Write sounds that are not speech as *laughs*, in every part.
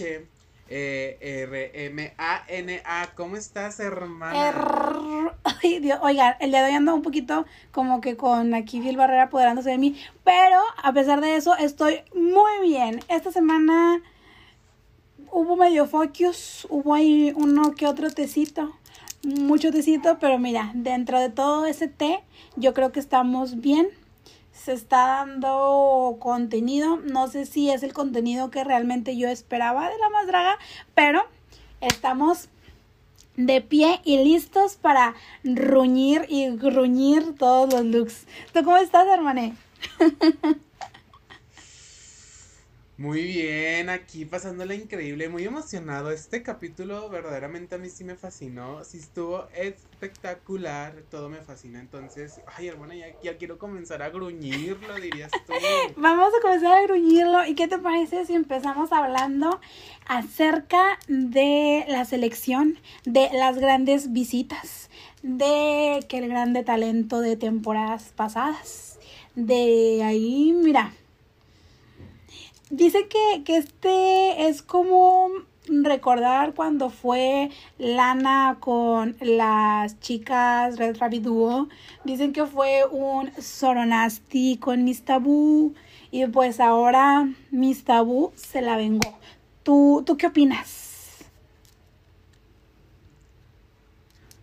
E, R M A N A, ¿cómo estás, hermana? Dios, oigan, el día de hoy ando un poquito como que con aquí Phil Barrera apoderándose de mí, pero a pesar de eso estoy muy bien. Esta semana hubo medio focus, hubo ahí uno que otro tecito, mucho tecito, pero mira, dentro de todo ese té, yo creo que estamos bien. Se está dando contenido, no sé si es el contenido que realmente yo esperaba de la más pero estamos de pie y listos para ruñir y gruñir todos los looks. ¿Tú cómo estás, hermane? *laughs* Muy bien, aquí pasándola increíble, muy emocionado. Este capítulo verdaderamente a mí sí me fascinó, sí estuvo espectacular, todo me fascina. Entonces, ay hermana, ya, ya quiero comenzar a gruñirlo, dirías tú. *laughs* Vamos a comenzar a gruñirlo. ¿Y qué te parece si empezamos hablando acerca de la selección, de las grandes visitas, de que el grande talento de temporadas pasadas? De ahí, mira, Dice que, que este es como recordar cuando fue Lana con las chicas Red Rabbit Duo. Dicen que fue un Soronasti con Miss Tabú. Y pues ahora Miss Tabú se la vengó. ¿Tú, ¿Tú qué opinas?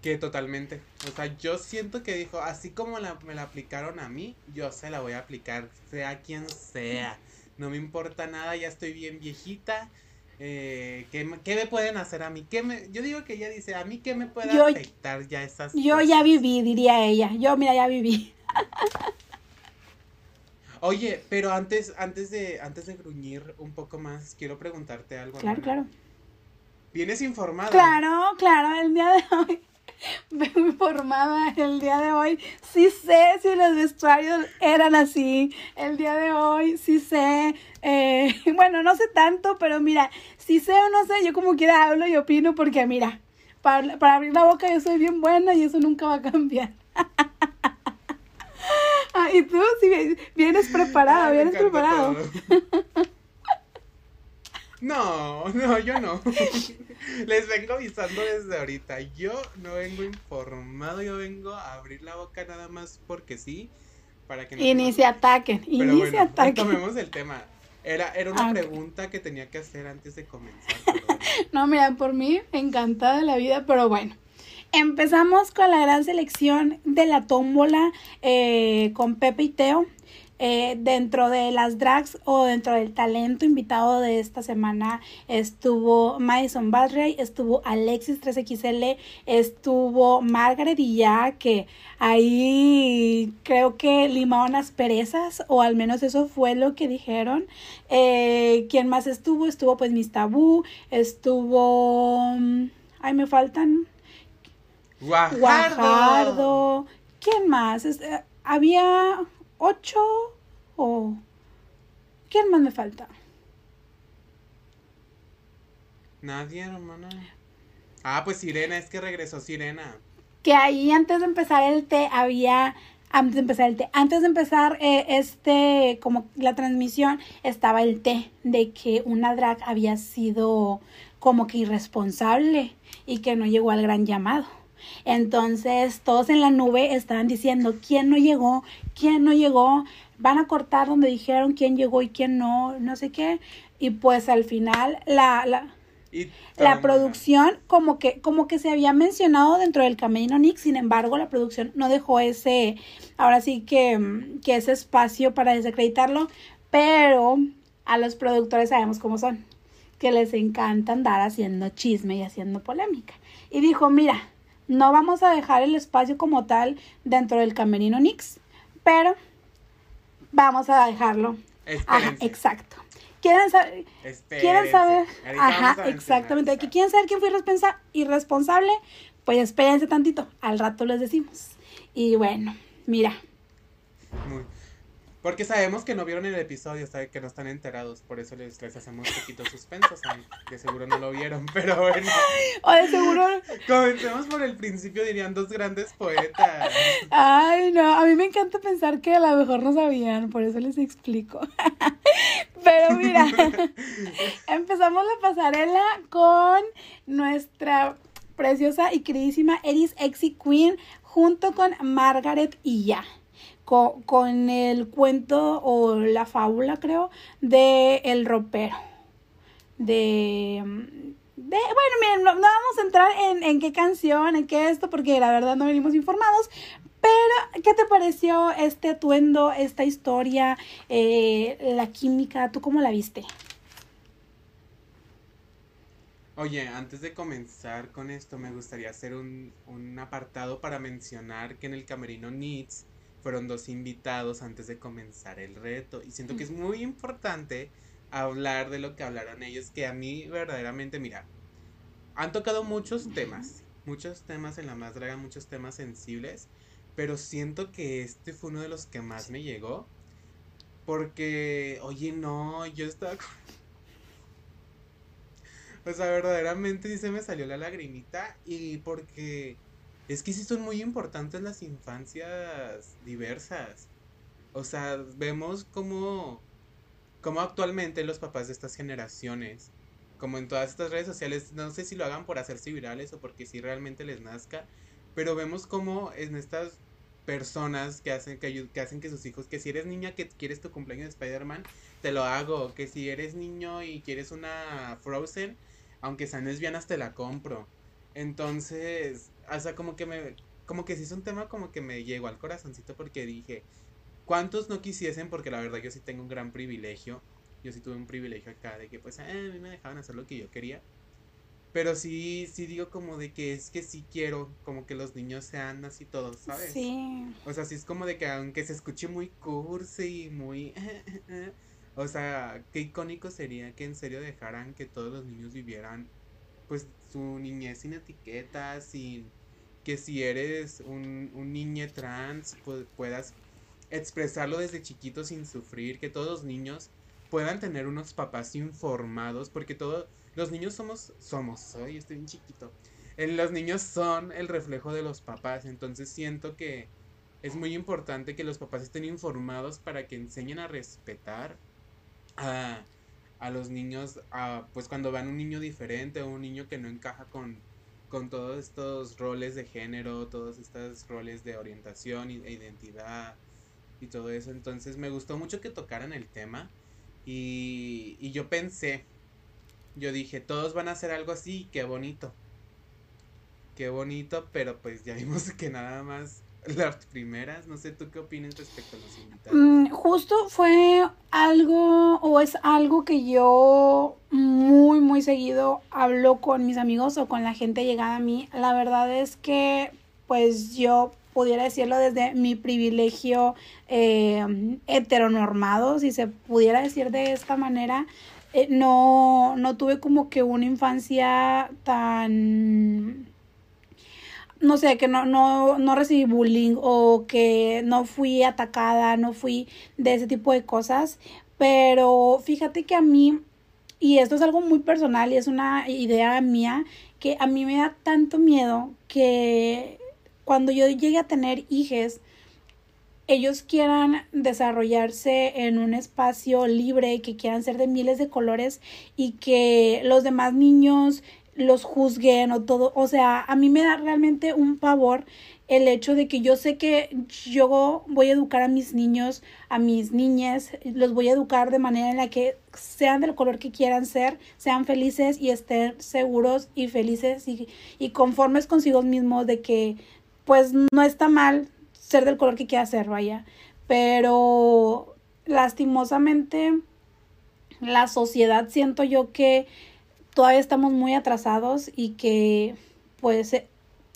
Que totalmente. O sea, yo siento que dijo, así como la, me la aplicaron a mí, yo se la voy a aplicar, sea quien sea no me importa nada, ya estoy bien viejita. Eh, ¿qué, me pueden hacer a mí? ¿Qué me, yo digo que ella dice, ¿a mí qué me puede afectar ya esas Yo ya viví, diría ella. Yo, mira, ya viví. *laughs* Oye, pero antes, antes de, antes de gruñir un poco más, quiero preguntarte algo. Claro, claro. ¿Vienes informada? Claro, claro, el día de hoy *laughs* vengo informada el día de hoy. Sí sé si los vestuarios eran así. El día de hoy sí sé. Eh, *laughs* bueno, no sé tanto, pero mira, si sé o no sé, yo como quiera hablo y opino porque mira, para, para abrir la boca yo soy bien buena y eso nunca va a cambiar. *laughs* ah, y tú, si vienes preparada, vienes preparado. No, no, yo no. *laughs* Les vengo avisando desde ahorita. Yo no vengo informado, yo vengo a abrir la boca nada más porque sí. Para que ni se ataquen, ni se ataquen. Tomemos el tema. Era, era una pregunta que tenía que hacer antes de comenzar. *laughs* no, mira, por mí, encantada de la vida, pero bueno. Empezamos con la gran selección de la tómbola eh, con Pepe y Teo. Eh, dentro de las drags o dentro del talento invitado de esta semana estuvo Madison Badray, estuvo Alexis 3XL, estuvo Margaret y ya que ahí creo que limaron las perezas o al menos eso fue lo que dijeron. Eh, ¿Quién más estuvo? Estuvo pues Miss Tabú, estuvo... Mm, ay, me faltan... Guajardo. ¿Quién más? Eh, había ocho o... ¿Quién más me falta? Nadie, hermana. Ah, pues Sirena, es que regresó Sirena. Que ahí antes de empezar el té había antes de empezar el té, antes de empezar eh, este, como la transmisión, estaba el té de que una drag había sido como que irresponsable y que no llegó al gran llamado. Entonces todos en la nube estaban diciendo quién no llegó, quién no llegó, van a cortar donde dijeron quién llegó y quién no, no sé qué. Y pues al final la, la, la producción como que, como que se había mencionado dentro del Camerino Nick, sin embargo la producción no dejó ese, ahora sí que, que ese espacio para desacreditarlo, pero a los productores sabemos cómo son, que les encanta andar haciendo chisme y haciendo polémica. Y dijo, mira, no vamos a dejar el espacio como tal dentro del camerino Nix, pero vamos a dejarlo. Ajá, exacto. ¿Quieren saber? ¿Quieren saber? Ajá, exactamente. ¿Que quieren saber quién fue irresponsable? Pues espérense tantito. Al rato les decimos. Y bueno, mira. Porque sabemos que no vieron el episodio, sabe que no están enterados, por eso les, les hacemos poquito suspensos. ay, De seguro no lo vieron, *laughs* pero bueno. O de seguro. Comencemos por el principio, dirían dos grandes poetas. Ay, no. A mí me encanta pensar que a lo mejor no sabían, por eso les explico. *laughs* Pero mira, *laughs* empezamos la pasarela con nuestra preciosa y queridísima Eris Exy Queen junto con Margaret y ya con, el cuento o la fábula, creo, de El ropero. De, de bueno, miren, no, vamos a entrar en, en, qué canción, en qué esto, porque la verdad no venimos informados. Pero, ¿qué te pareció este atuendo, esta historia, eh, la química? ¿Tú cómo la viste? Oye, antes de comenzar con esto, me gustaría hacer un, un apartado para mencionar que en el Camerino Needs fueron dos invitados antes de comenzar el reto. Y siento que es muy importante hablar de lo que hablaron ellos, que a mí verdaderamente, mira, han tocado muchos temas, muchos temas en la más draga, muchos temas sensibles, pero siento que este fue uno de los que más me llegó. Porque, oye, no, yo estaba... *laughs* O sea, verdaderamente sí se me salió la lagrimita y porque es que sí son muy importantes las infancias diversas. O sea, vemos cómo, actualmente los papás de estas generaciones, como en todas estas redes sociales, no sé si lo hagan por hacerse virales o porque si realmente les nazca, pero vemos cómo en estas personas que hacen que, que hacen que sus hijos, que si eres niña que quieres tu cumpleaños de Spider-Man, te lo hago, que si eres niño y quieres una Frozen, aunque sean lesbianas te la compro. Entonces, o sea, como que me, como que sí es un tema como que me llegó al corazoncito porque dije, ¿cuántos no quisiesen? Porque la verdad yo sí tengo un gran privilegio. Yo sí tuve un privilegio acá de que pues eh, a mí me dejaban hacer lo que yo quería. Pero sí, sí digo como de que es que sí quiero como que los niños sean así todos, ¿sabes? Sí. O sea, sí es como de que aunque se escuche muy cursi y muy... *laughs* o sea, qué icónico sería que en serio dejaran que todos los niños vivieran pues su niñez sin etiquetas, sin que si eres un, un niño trans pues, puedas expresarlo desde chiquito sin sufrir, que todos los niños puedan tener unos papás informados, porque todos los niños somos, somos, soy, estoy bien chiquito. los niños son el reflejo de los papás, entonces siento que es muy importante que los papás estén informados para que enseñen a respetar a, a los niños, a, pues cuando vean un niño diferente o un niño que no encaja con, con todos estos roles de género, todos estos roles de orientación e identidad y todo eso. Entonces me gustó mucho que tocaran el tema y, y yo pensé, yo dije, todos van a hacer algo así, qué bonito. Qué bonito, pero pues ya vimos *laughs* que nada más las primeras. No sé, ¿tú qué opinas respecto a los invitados? Mm, justo fue algo o es algo que yo muy, muy seguido hablo con mis amigos o con la gente llegada a mí. La verdad es que pues yo pudiera decirlo desde mi privilegio eh, heteronormado, si se pudiera decir de esta manera, eh, no, no tuve como que una infancia tan no sé, que no, no, no recibí bullying o que no fui atacada, no fui de ese tipo de cosas. Pero fíjate que a mí, y esto es algo muy personal y es una idea mía, que a mí me da tanto miedo que cuando yo llegue a tener hijos, ellos quieran desarrollarse en un espacio libre, que quieran ser de miles de colores y que los demás niños los juzguen o todo. O sea, a mí me da realmente un pavor el hecho de que yo sé que yo voy a educar a mis niños, a mis niñas, los voy a educar de manera en la que sean del color que quieran ser, sean felices y estén seguros y felices y, y conformes consigo mismos de que pues no está mal ser del color que quiera ser, vaya. Pero lastimosamente la sociedad siento yo que todavía estamos muy atrasados y que pues eh,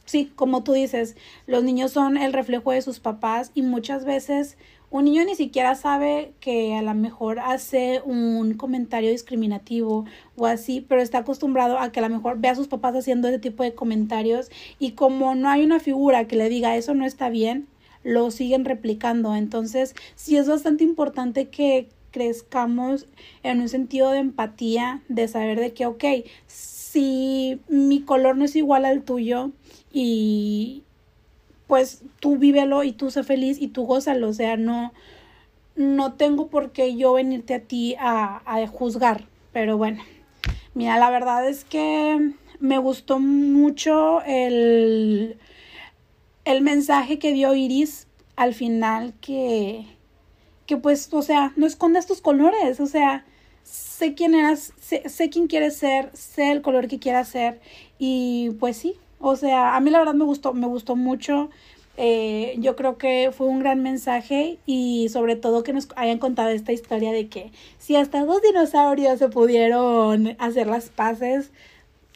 sí, como tú dices, los niños son el reflejo de sus papás y muchas veces un niño ni siquiera sabe que a lo mejor hace un comentario discriminativo o así, pero está acostumbrado a que a lo mejor ve a sus papás haciendo ese tipo de comentarios y como no hay una figura que le diga eso no está bien, lo siguen replicando. Entonces, sí es bastante importante que crezcamos en un sentido de empatía, de saber de que, ok, si mi color no es igual al tuyo y pues tú vívelo y tú sé feliz y tú gózalo, o sea, no, no tengo por qué yo venirte a ti a, a juzgar, pero bueno, mira, la verdad es que me gustó mucho el, el mensaje que dio Iris al final que, que pues, o sea, no escondas tus colores, o sea, sé quién eras, sé, sé quién quieres ser, sé el color que quieras ser y pues sí, o sea, a mí la verdad me gustó, me gustó mucho. Eh, yo creo que fue un gran mensaje y sobre todo que nos hayan contado esta historia de que si hasta dos dinosaurios se pudieron hacer las paces,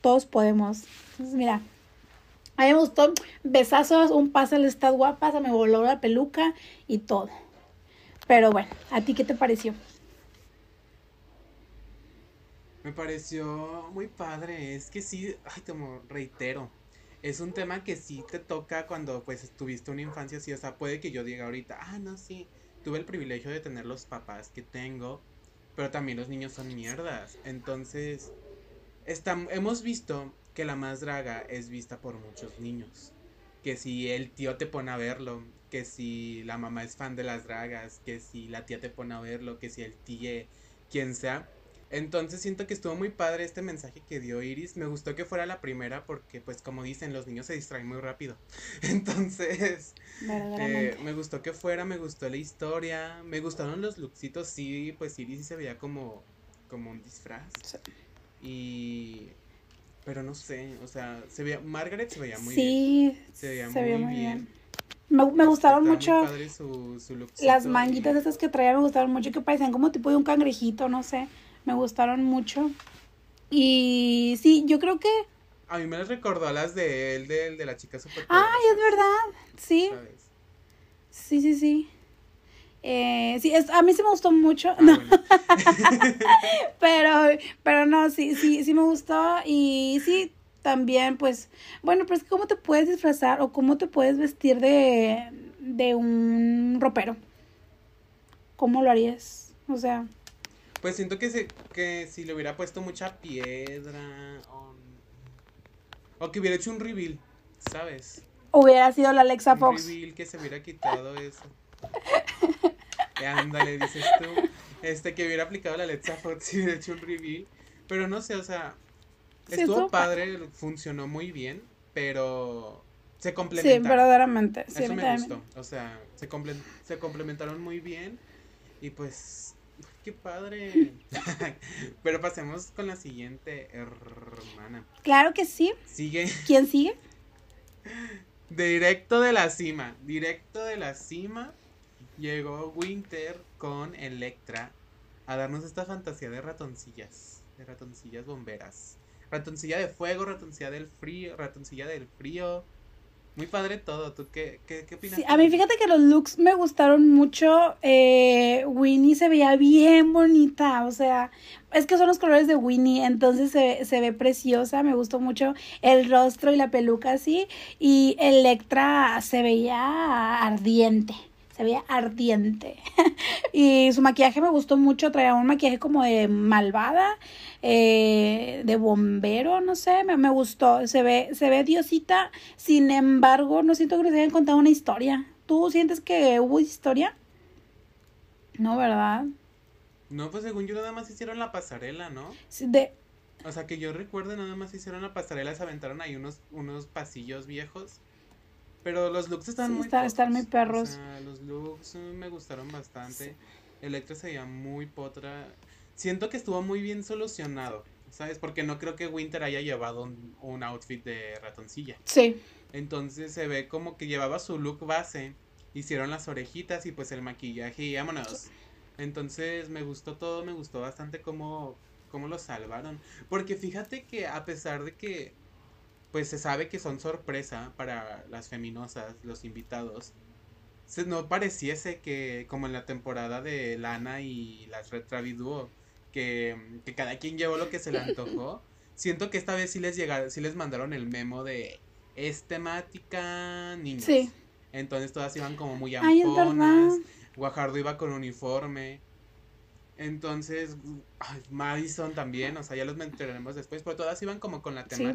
todos podemos. Entonces, mira, a mí me gustó, besazos, un pásale, estás guapa, se me voló la peluca y todo. Pero bueno, ¿a ti qué te pareció? Me pareció muy padre, es que sí, ay, como reitero, es un tema que sí te toca cuando pues tuviste una infancia así, o sea, puede que yo diga ahorita, ah, no, sí, tuve el privilegio de tener los papás que tengo, pero también los niños son mierdas, entonces, hemos visto que la más draga es vista por muchos niños, que si el tío te pone a verlo, que si la mamá es fan de las dragas, que si la tía te pone a verlo, que si el tío, quien sea, entonces siento que estuvo muy padre este mensaje que dio Iris. Me gustó que fuera la primera porque, pues, como dicen, los niños se distraen muy rápido. *laughs* Entonces, eh, me gustó que fuera, me gustó la historia, me gustaron los looksitos. Sí, pues Iris se veía como, como un disfraz. Y... Pero no sé, o sea, se veía, Margaret se veía muy bien. Sí, se veía, muy, bien. Me, me, gustaron mucho las manguitas esas que traía, me gustaron mucho, que parecían como tipo de un cangrejito, no sé me gustaron mucho. Y sí, yo creo que... A mí me las recordó a las de él, de, de la chica super. Ay, es verdad, sí. Sí, sí, sí. Eh, sí, es, a mí sí me gustó mucho. Ah, no. *laughs* pero, pero no, sí, sí, sí me gustó. Y sí, también, pues, bueno, pero es que cómo te puedes disfrazar o cómo te puedes vestir de, de un ropero. ¿Cómo lo harías? O sea. Pues siento que, se, que si le hubiera puesto mucha piedra o, o que hubiera hecho un reveal, ¿sabes? Hubiera sido la Alexa Fox. Un reveal que se hubiera quitado eso. *laughs* Ándale, dices tú. Este, que hubiera aplicado la Alexa Fox si hubiera hecho un reveal. Pero no sé, o sea, estuvo padre, funcionó muy bien, pero se complementaron. Sí, verdaderamente. Eso me gustó. O sea, se, se complementaron muy bien y pues qué padre. *laughs* Pero pasemos con la siguiente hermana. Claro que sí. Sigue. ¿Quién sigue? *laughs* Directo de la cima. Directo de la cima. Llegó Winter con Electra a darnos esta fantasía de ratoncillas. De ratoncillas bomberas. Ratoncilla de fuego, ratoncilla del frío, ratoncilla del frío, muy padre todo. ¿Tú qué, qué, qué opinas? a mí fíjate que los looks me gustaron mucho. Eh, Winnie se veía bien bonita. O sea, es que son los colores de Winnie. Entonces se, se ve preciosa. Me gustó mucho el rostro y la peluca así. Y Electra se veía ardiente se veía ardiente. *laughs* y su maquillaje me gustó mucho, traía un maquillaje como de malvada, eh, de bombero, no sé, me, me, gustó, se ve, se ve diosita, sin embargo, no siento que nos hayan contado una historia. ¿Tú sientes que hubo historia? No, ¿verdad? No, pues según yo nada más hicieron la pasarela, ¿no? De... O sea, que yo recuerdo nada más hicieron la pasarela, se aventaron ahí unos, unos pasillos viejos pero los looks están muy están muy perros. los looks me gustaron bastante. Electra se veía muy potra. Siento que estuvo muy bien solucionado, ¿sabes? Porque no creo que Winter haya llevado un, outfit de ratoncilla. Sí. Entonces se ve como que llevaba su look base, hicieron las orejitas y pues el maquillaje y vámonos. Entonces me gustó todo, me gustó bastante cómo, cómo lo salvaron. Porque fíjate que a pesar de que pues se sabe que son sorpresa para las feminosas, los invitados. Se, no pareciese que, como en la temporada de Lana y las Red Duo, que, que cada quien llevó lo que se le antojó. *laughs* Siento que esta vez sí les llegaron, sí les mandaron el memo de es temática niños. Sí. Entonces todas iban como muy Ay, amponas. Guajardo iba con uniforme. Entonces, ay, Madison también, o sea, ya los mencionaremos después, pero todas iban como con la Sí.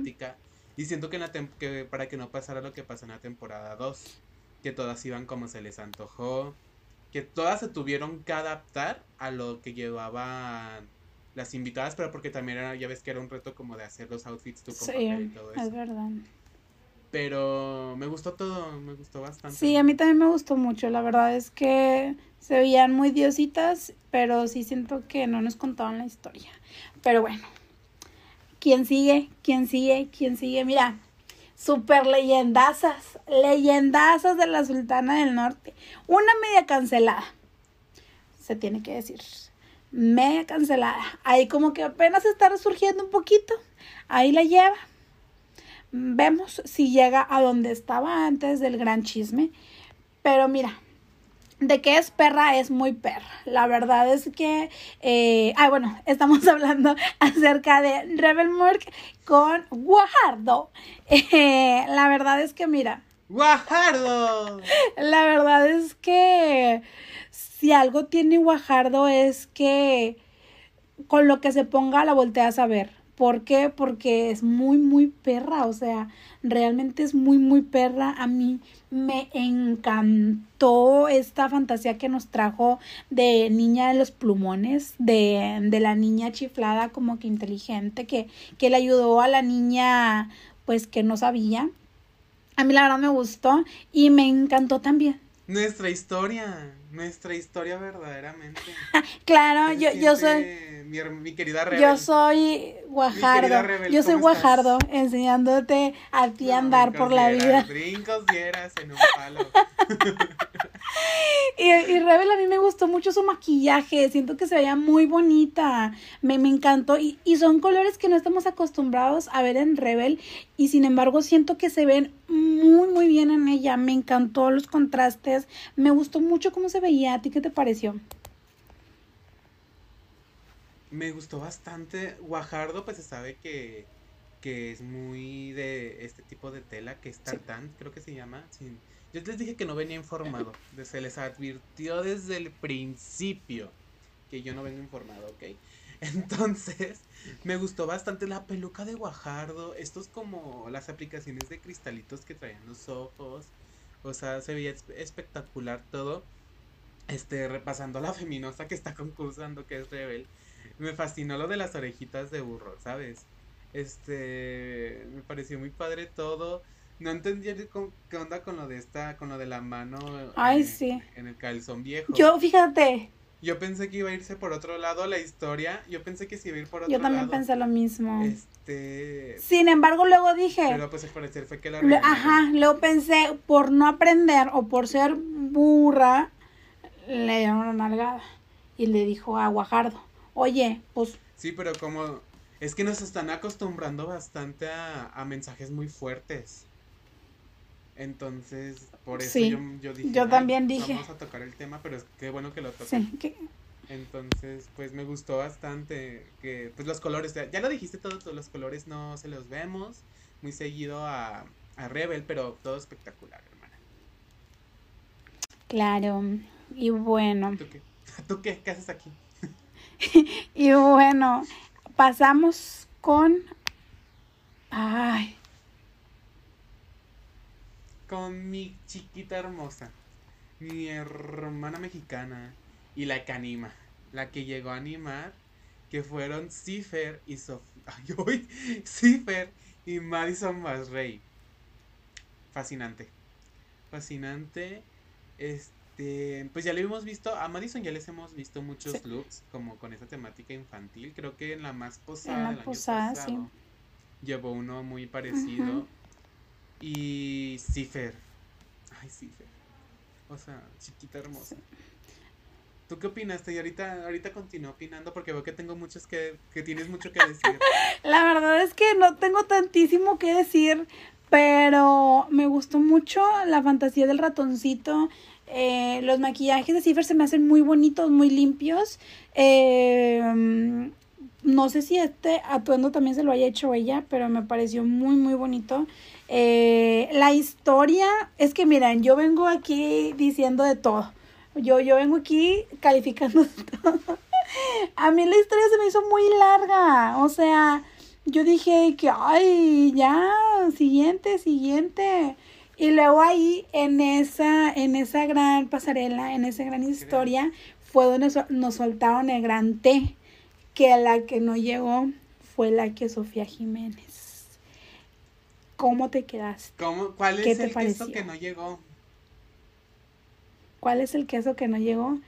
Y siento que, en la que para que no pasara lo que pasó en la temporada 2, que todas iban como se les antojó, que todas se tuvieron que adaptar a lo que llevaban las invitadas, pero porque también era, ya ves que era un reto como de hacer los outfits tú con papel y Sí, todo es eso. verdad. Pero me gustó todo, me gustó bastante. Sí, a mí también me gustó mucho. La verdad es que se veían muy diositas, pero sí siento que no nos contaban la historia. Pero bueno, ¿quién sigue? ¿Quién sigue? ¿Quién sigue? Mira, super leyendazas, leyendazas de la Sultana del Norte. Una media cancelada, se tiene que decir. Media cancelada. Ahí como que apenas está resurgiendo un poquito. Ahí la lleva. Vemos si llega a donde estaba antes del gran chisme. Pero mira, de que es perra, es muy perra. La verdad es que, eh, ah, bueno, *laughs* estamos hablando acerca de Rebel Mork con Guajardo. Eh, la verdad es que, mira, ¡Guajardo! la verdad es que si algo tiene Guajardo es que con lo que se ponga la volteas a ver. ¿Por qué? Porque es muy, muy perra. O sea, realmente es muy, muy perra. A mí me encantó esta fantasía que nos trajo de niña de los plumones, de, de la niña chiflada como que inteligente, que, que le ayudó a la niña pues que no sabía. A mí la verdad me gustó y me encantó también. Nuestra historia, nuestra historia verdaderamente. *laughs* Claro, ¿Qué se yo, yo soy, Mi, querida Rebel. yo soy Guajardo. Rebel, Yo soy. Guajardo, enseñándote a ti a No, andar por la vida. Brincos dieras en un palo. *laughs* Y, y Rebel a mí me gustó mucho su maquillaje, siento que se veía muy bonita, me, me encantó y, y son colores que no estamos acostumbrados a ver en Rebel y sin embargo siento que se ven muy muy bien en ella, me encantó los contrastes, me gustó mucho cómo se veía, ¿a ti qué te pareció? Me gustó bastante. Guajardo, pues se sabe que, que es muy de este tipo de tela, que es tartán, creo que se llama. sí. Yo les dije que no venía informado. Se les advirtió desde el principio que yo no vengo informado, ¿ok? *laughs* Entonces, me gustó bastante la peluca de Guajardo. Estos como las aplicaciones de cristalitos que traían los ojos. O sea, se veía espe- espectacular todo. Este, repasando la feminosa que está concursando, que es Rebel. Me fascinó lo de las orejitas de burro, ¿sabes? Este, me pareció muy padre todo. No entendía qué onda con lo de esta, con lo de la mano Ay, en, sí. en el calzón viejo. Yo, fíjate, Yo pensé que iba a irse por otro lado la historia. Yo pensé que se iba a ir por otro yo también lado. pensé lo mismo. Este, Sin embargo, luego dije, pero pues al parecer fue que la regañaron. Ajá, luego pensé, por no aprender o por ser burra, le dieron una nalgada. Y le dijo a Guajardo, oye, pues Sí, pero como es que nos están acostumbrando bastante a, a mensajes muy fuertes. Entonces, por eso Sí, yo, yo dije, yo "Ay, también dije". Vamos a tocar el tema, pero es que bueno que lo tocan. sí, que- Entonces, pues me gustó bastante que, pues los colores, ya, ya lo dijiste todo, todos los colores no se los vemos muy seguido a, a Rebel, pero todo espectacular, hermana. claro. Y bueno, ¿Tú qué? *laughs* ¿Tú qué? ¿Qué haces aquí? *laughs* y bueno, pasamos con... Ay, Con mi chiquita hermosa, mi hermana mexicana y la que anima, la que llegó a animar, que fueron Cifer y Sof Ay, *laughs* uy, Cifer y Madison Masrey. Fascinante. Fascinante. Este, pues ya le hemos visto, a Madison ya les hemos visto muchos Sí. looks como con esa temática infantil. Creo que en la más posada En la del año posada, sí. pasado llevó uno muy parecido. Y Cifer. Ay, Cifer. O sea, chiquita hermosa. ¿Tú qué opinaste? Y ahorita, ahorita continúo opinando porque veo que tengo muchos que, que tienes mucho que decir. *laughs* la verdad es que no tengo tantísimo que decir, pero me gustó mucho la fantasía del ratoncito. Eh, los maquillajes de Cipher se me hacen muy bonitos, muy limpios. Eh, no sé si este atuendo también se lo haya hecho ella, pero me pareció muy, muy bonito. Eh, la historia, es que miren, yo vengo aquí diciendo de todo. Yo, yo vengo aquí calificando *laughs* todo. A mí la historia se me hizo muy larga. O sea, yo dije que, ay, ya, siguiente, siguiente. Y luego ahí, en esa, en esa gran pasarela, en esa gran historia, fue donde nos soltaron el gran T, que la que no llegó fue la que Sofía Jiménez. ¿Cómo te quedaste? ¿Cómo, ¿Cuál es el queso que no llegó? ¿Cuál es el queso que no llegó?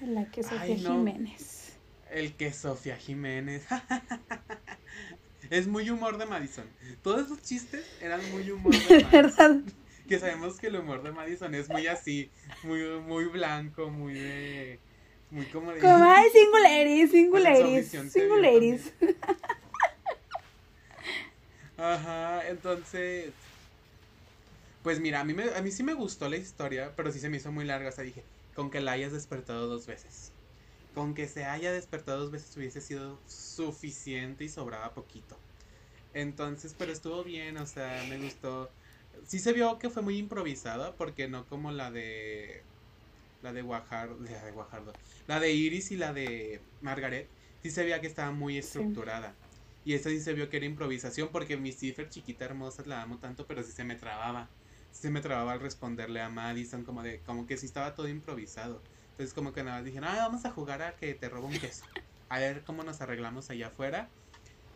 La que Sofía Jiménez. El que Sofía Jiménez. *laughs* es muy humor de Madison. Todos esos chistes eran muy humor de *laughs* Madison. que sabemos que el humor de Madison es muy así, muy, muy blanco, muy de muy como de. Como, ay, singularis, *laughs* singularis. Singularis. Ajá, entonces. Pues mira, a mí, me, a mí sí me gustó la historia, pero sí se me hizo muy larga. O sea, dije, con que la hayas despertado dos veces. Con que se haya despertado dos veces hubiese sido suficiente y sobraba poquito. Entonces, pero estuvo bien, o sea, me gustó. Sí se vio que fue muy improvisada, porque no como la de. La de Guajardo. La de Guajardo. La de Iris y la de Margaret, sí se veía que estaba muy estructurada. Y esa sí se vio que era improvisación porque mi cifra chiquita hermosa la amo tanto, pero sí se me trababa. Sí se me trababa al responderle a Madison como de como que sí estaba todo improvisado. Entonces como que nada, dije, "Ah, vamos a jugar a que te robo un queso. A ver cómo nos arreglamos allá afuera."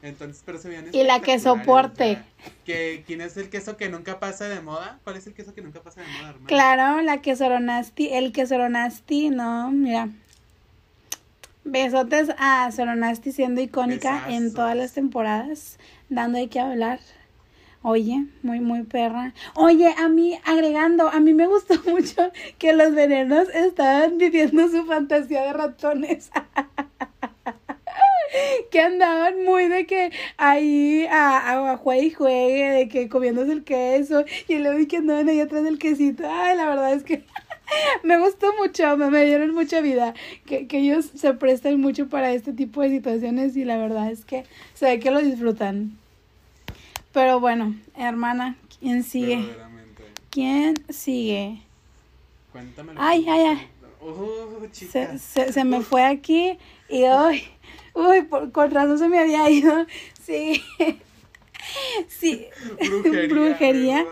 Entonces, pero se veían Y la que soporte. Que, ¿Quién es el queso que nunca pasa de moda? ¿Cuál es el queso que nunca pasa de moda, hermano? Claro, la quesoronasti, el quesoronasti, no, mira. Besotes a Soronasti siendo icónica en todas las temporadas, dando de qué hablar. Oye, muy, muy perra. Oye, a mí, agregando, a mí me gustó *laughs* mucho que los venenos estaban viviendo su fantasía de ratones. *laughs* que andaban muy de que ahí a, a, juegue y juegue, de que comiéndose el queso, y luego vi que andaban ahí atrás del quesito. Ay, la verdad es que *laughs* *laughs* me gustó mucho, me, dieron mucha vida, que, que, ellos se prestan mucho para este tipo de situaciones y la verdad es que se ve que lo disfrutan. Pero bueno, hermana, ¿quién sigue? ¿Quién sigue? Cuéntame. Ay, ay, ay. Uh, se, se, se, me fue aquí y hoy, uy, por, con razón se me había ido. Sí. *laughs* Sí, brujería. brujería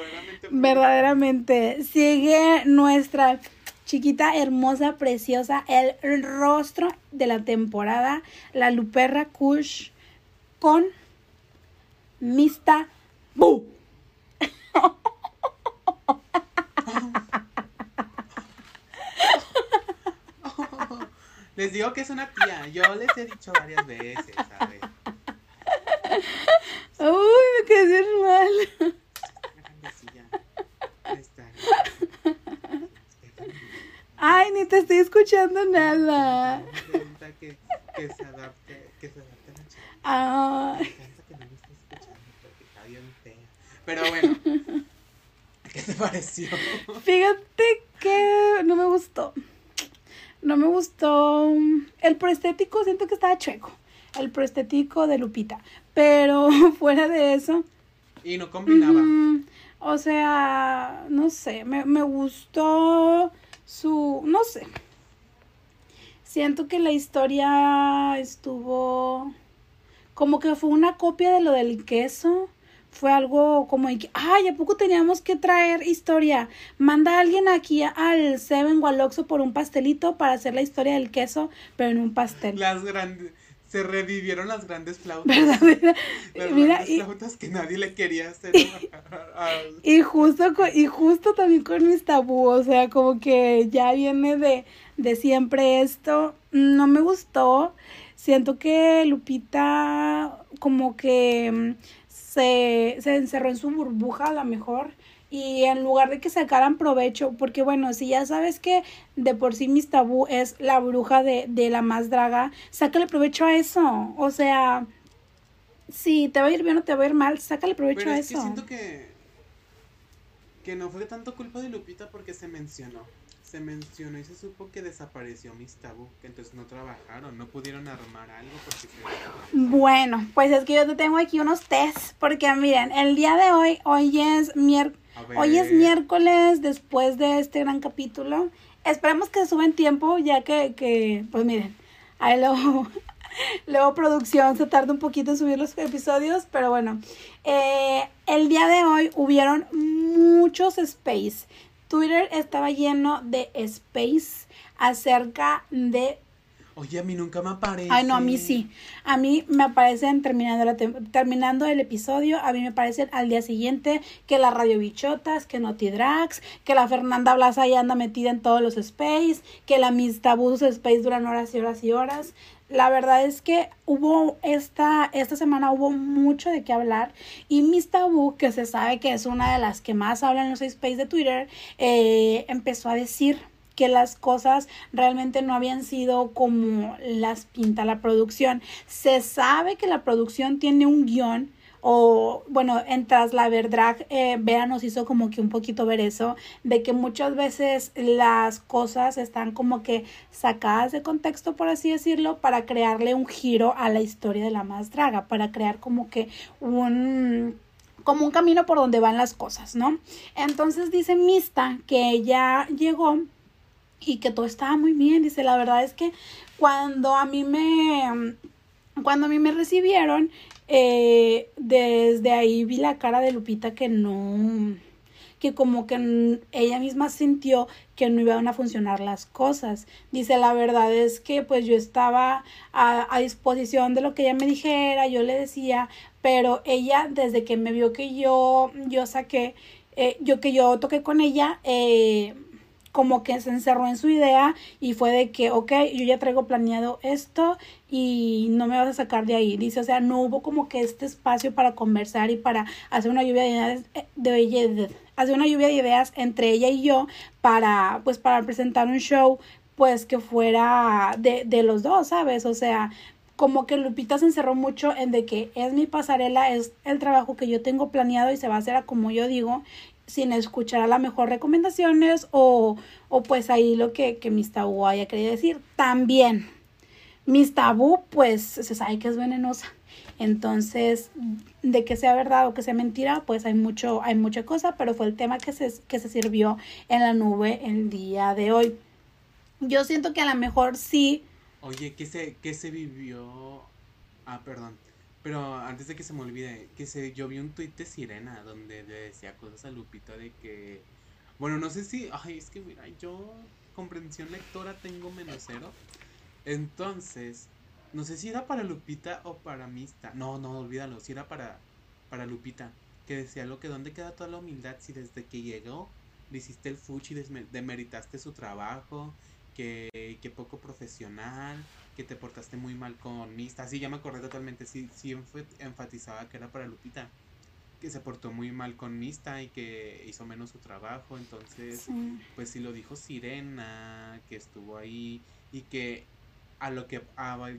verdaderamente. Sigue nuestra chiquita, hermosa, preciosa, el rostro de la temporada, la Luperra Kush con Mista Bu. Les digo que es una tía, yo les he dicho varias veces, ¿sabes? Uy, me quedé mal. Ay, ni te estoy escuchando nada. Que, que se adapte, que se adapte a la chica. Ay. que no me estés escuchando porque está bien fea. Pero bueno, *laughs* ¿qué te pareció? Fíjate que no me gustó. No me gustó. El proestético siento que estaba chueco. El proestético de Lupita. Pero *laughs* fuera de eso. Y no combinaba. O sea, no sé, me, me gustó su, no sé. Siento que la historia estuvo como que fue una copia de lo del queso. Fue algo como que, ay, ¿a poco teníamos que traer historia? Manda a alguien aquí al Seven o por un pastelito para hacer la historia del queso, pero en un pastel. Las grandes se revivieron las grandes flautas. ¿Verdad? *laughs* Las *laughs* Mira, grandes y- flautas que nadie le quería hacer. *laughs* a- a- Y justo, y justo también con mis tabú, o sea, como que ya viene de, de siempre esto. No me gustó. Siento que Lupita como que mm, se, se encerró en su burbuja a lo mejor. Y en lugar de que sacaran provecho, porque bueno, si ya sabes que de por sí mis tabú es la bruja de, de la más draga, sácale provecho a eso. O sea, si te va a ir bien o te va a ir mal, sácale provecho Pero a es que eso. siento que. Que no fue tanto culpa de Lupita porque se mencionó. Se mencionó y se supo que desapareció Miss Tabú, que entonces no trabajaron, no pudieron armar algo porque se Bueno, pues es que yo te tengo aquí unos tests, porque miren, el día de hoy, hoy es miércoles. Hoy es miércoles después de este gran capítulo. Esperemos que suba en tiempo, ya que, que pues miren, ahí luego, *laughs* luego producción se tarda un poquito en subir los episodios, pero bueno, eh, el día de hoy hubieron muchos space. Twitter estaba lleno de space acerca de Oye, a mí nunca me aparece. Ay, no, a mí sí. A mí me aparecen terminando, la terminando el episodio, a mí me aparecen al día siguiente que la Radio Bichotas, que Naughty Drags, que la Fernanda Blasa ya anda metida en todos los space, que la Miss Tabús Space duran horas y horas y horas. La verdad es que hubo esta, esta semana hubo mucho de qué hablar y Miss Tabú, que se sabe que es una de las que más hablan en los space de Twitter, eh, empezó a decir que las cosas realmente no habían sido como las pinta la producción. Se sabe que la producción tiene un guion o bueno, en Tras la Verdrag, eh, nos hizo como que un poquito ver eso, de que muchas veces las cosas están como que sacadas de contexto, por así decirlo, para crearle un giro a la historia de la más draga, para crear como que un como un camino por donde van las cosas, ¿no? Entonces dice Mista que ella llegó y que todo estaba muy bien. Dice, la verdad es que cuando a mí me, cuando a mí me recibieron, eh, desde ahí vi la cara de Lupita que no, que como que ella misma sintió que no iban a funcionar las cosas. Dice, la verdad es que pues yo estaba a, disposición de lo que ella me dijera, yo le decía, pero ella desde que me vio que yo, yo saqué, eh, yo que yo toqué con ella, eh, como que se encerró en su idea y fue de que, ok, yo ya traigo planeado esto y no me vas a sacar de ahí. Dice, o sea, no hubo como que este espacio para conversar y para hacer una lluvia de ideas, de, hacer una lluvia de ideas entre ella y yo para, pues, para presentar un show, pues, que fuera de, de los dos, ¿sabes? O sea, como que Lupita se encerró mucho en de que es mi pasarela, es el trabajo que yo tengo planeado y se va a hacer a como yo digo sin escuchar a la mejor recomendaciones o, o pues ahí lo que, que Miss Tabú haya querido decir. También, Miss Tabú pues se sabe que es venenosa. Entonces, de que sea verdad o que sea mentira, pues hay mucho, hay mucha cosa, pero fue el tema que se, que se sirvió en la nube el día de hoy. Yo siento que a lo mejor sí. Oye, ¿qué se, qué se vivió? Ah, perdón. Pero antes de que se me olvide, que se, yo vi un tuit de Sirena donde le decía cosas a Lupita de que, bueno, no sé si, ay, es que mira, yo comprensión lectora tengo menos cero. Entonces, no sé si era para Lupita o para Mista. No, no, olvídalo, si era para, para Lupita. Que decía lo que dónde queda toda la humildad si desde que llegó le hiciste el fuchi, demeritaste su trabajo, que, que poco profesional, que te portaste muy mal con Mista. Sí, ya me acordé totalmente. Sí, sí enfatizaba que era para Lupita. Que se portó muy mal con Mista y que hizo menos su trabajo. Entonces, pues sí lo dijo Sirena, que estuvo ahí y que a lo que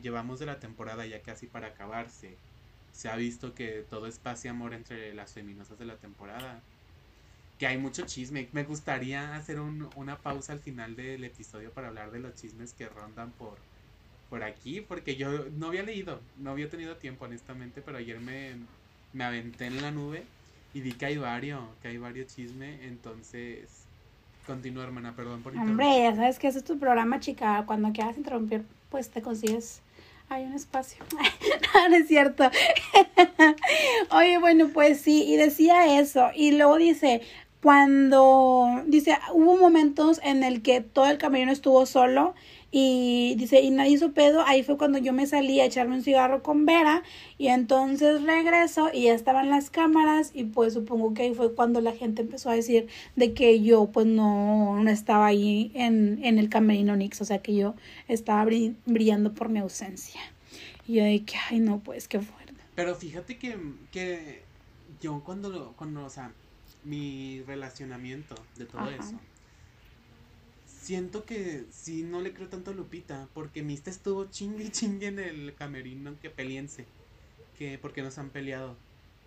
llevamos de la temporada ya casi para acabarse, se ha visto que todo es paz y amor entre las feminosas de la temporada. Que hay mucho chisme. Me gustaría hacer una pausa al final del episodio para hablar de los chismes que rondan por, por aquí, porque yo no había leído, no había tenido tiempo honestamente, pero ayer me, me aventé en la nube y vi que hay varios, que hay varios chismes, entonces continúa hermana, perdón por. Hombre, ya sabes que ese es tu programa, chica, cuando quieras interrumpir, pues te consigues hay un espacio. *laughs* no, es cierto. *laughs* Oye, bueno, pues sí, y decía eso. Y luego dice, cuando, dice, hubo momentos en el que todo el camerino estuvo solo y dice, y nadie hizo pedo, ahí fue cuando yo me salí a echarme un cigarro con Vera y entonces regreso y ya estaban las cámaras y pues supongo que ahí fue cuando la gente empezó a decir de que yo pues no, no estaba ahí en, en el camerino Nix, o sea que yo estaba brillando por mi ausencia. Y yo de que, ay no, pues qué fuerte. Pero fíjate que, que yo cuando, cuando, o sea, mi relacionamiento de todo eso siento que sí no le creo tanto a Lupita, porque Mista estuvo chingue *laughs* chingue en el camerino que peleense, que porque nos han peleado.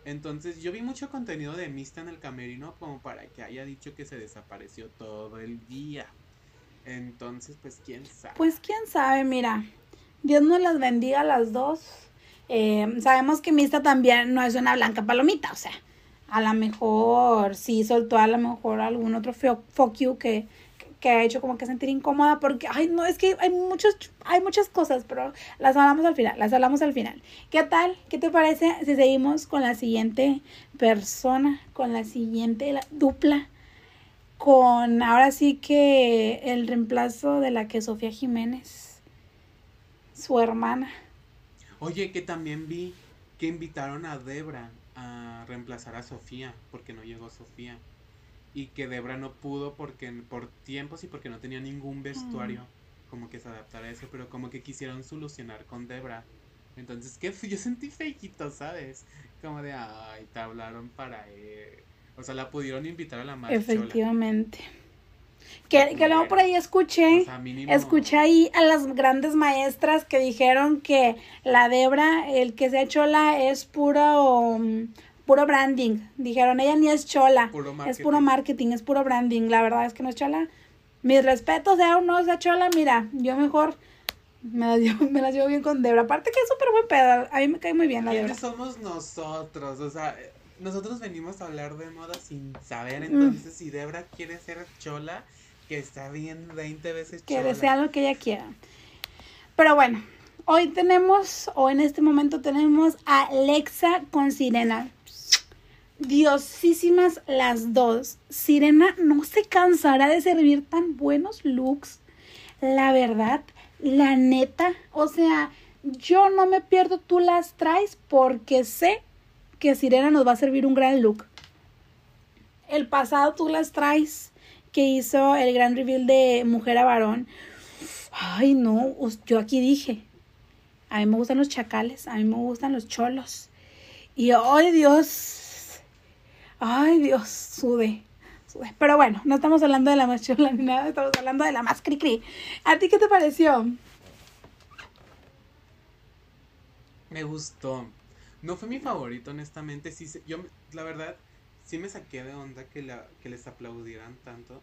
Entonces yo vi mucho contenido de Mista en el camerino como para que haya dicho que se desapareció todo el día. Entonces, pues quién sabe. Pues quién sabe, mira. Dios nos las bendiga a las dos. Eh, sabemos que Mista también no es una blanca palomita, o sea, a lo mejor sí soltó a lo mejor algún otro fuck you que, que ha hecho como que sentir incómoda porque, ay, no, es que hay muchos, hay muchas cosas, pero las hablamos al final, las hablamos al final. ¿Qué tal? ¿Qué te parece si seguimos con la siguiente persona, con la siguiente la dupla? Con ahora sí que el reemplazo de la que Sofía Jiménez, su hermana. Oye, que también vi que invitaron a Debra a reemplazar a Sofía, porque no llegó Sofía. Y que Debra no pudo porque por tiempos y porque no tenía ningún vestuario como que se adaptara a eso, pero como que quisieron solucionar con Debra. Entonces, ¿qué? Yo sentí fequito, ¿sabes? Como de, ay, te hablaron para él. O sea, la pudieron invitar a la marcha. Efectivamente. Que, que luego por ahí escuché, O sea, mínimo- escuché ahí a las grandes maestras que dijeron que la Debra, el que sea chola, es puro, mm, puro branding. Dijeron, ella ni es chola, Puro es puro marketing. es puro branding. La verdad es que no es chola. Mis respetos, sea o no sea chola, mira, yo mejor me las llevo, *laughs* me las llevo bien con Debra. Aparte que es súper buen pedo, a mí me cae muy bien la Debra. ¿Quiénes somos nosotros? O sea, nosotros venimos a hablar de moda sin saber. Mm. Entonces, si Debra quiere ser chola, que está bien 20 veces que chola. desea lo que ella quiera. Pero bueno, hoy tenemos, o en este momento tenemos a Alexa con Sirena. Diosísimas las dos. Sirena no se cansará de servir tan buenos looks. La verdad, la neta. O sea, yo no me pierdo, tú las traes porque sé que Sirena nos va a servir un gran look. El pasado tú las traes que hizo el gran reveal de Mujer a Varón. Ay, no, yo aquí dije, a mí me gustan los chacales, a mí me gustan los cholos. Y ay, Dios, ay, Dios, sudé, sudé. Pero bueno, no estamos hablando de la más chola ni nada, estamos hablando de la más cri cri. ¿A ti qué te pareció? Me gustó. No fue mi favorito, honestamente. Sí, yo, la verdad, sí me saqué de onda que, la, que les aplaudieran tanto.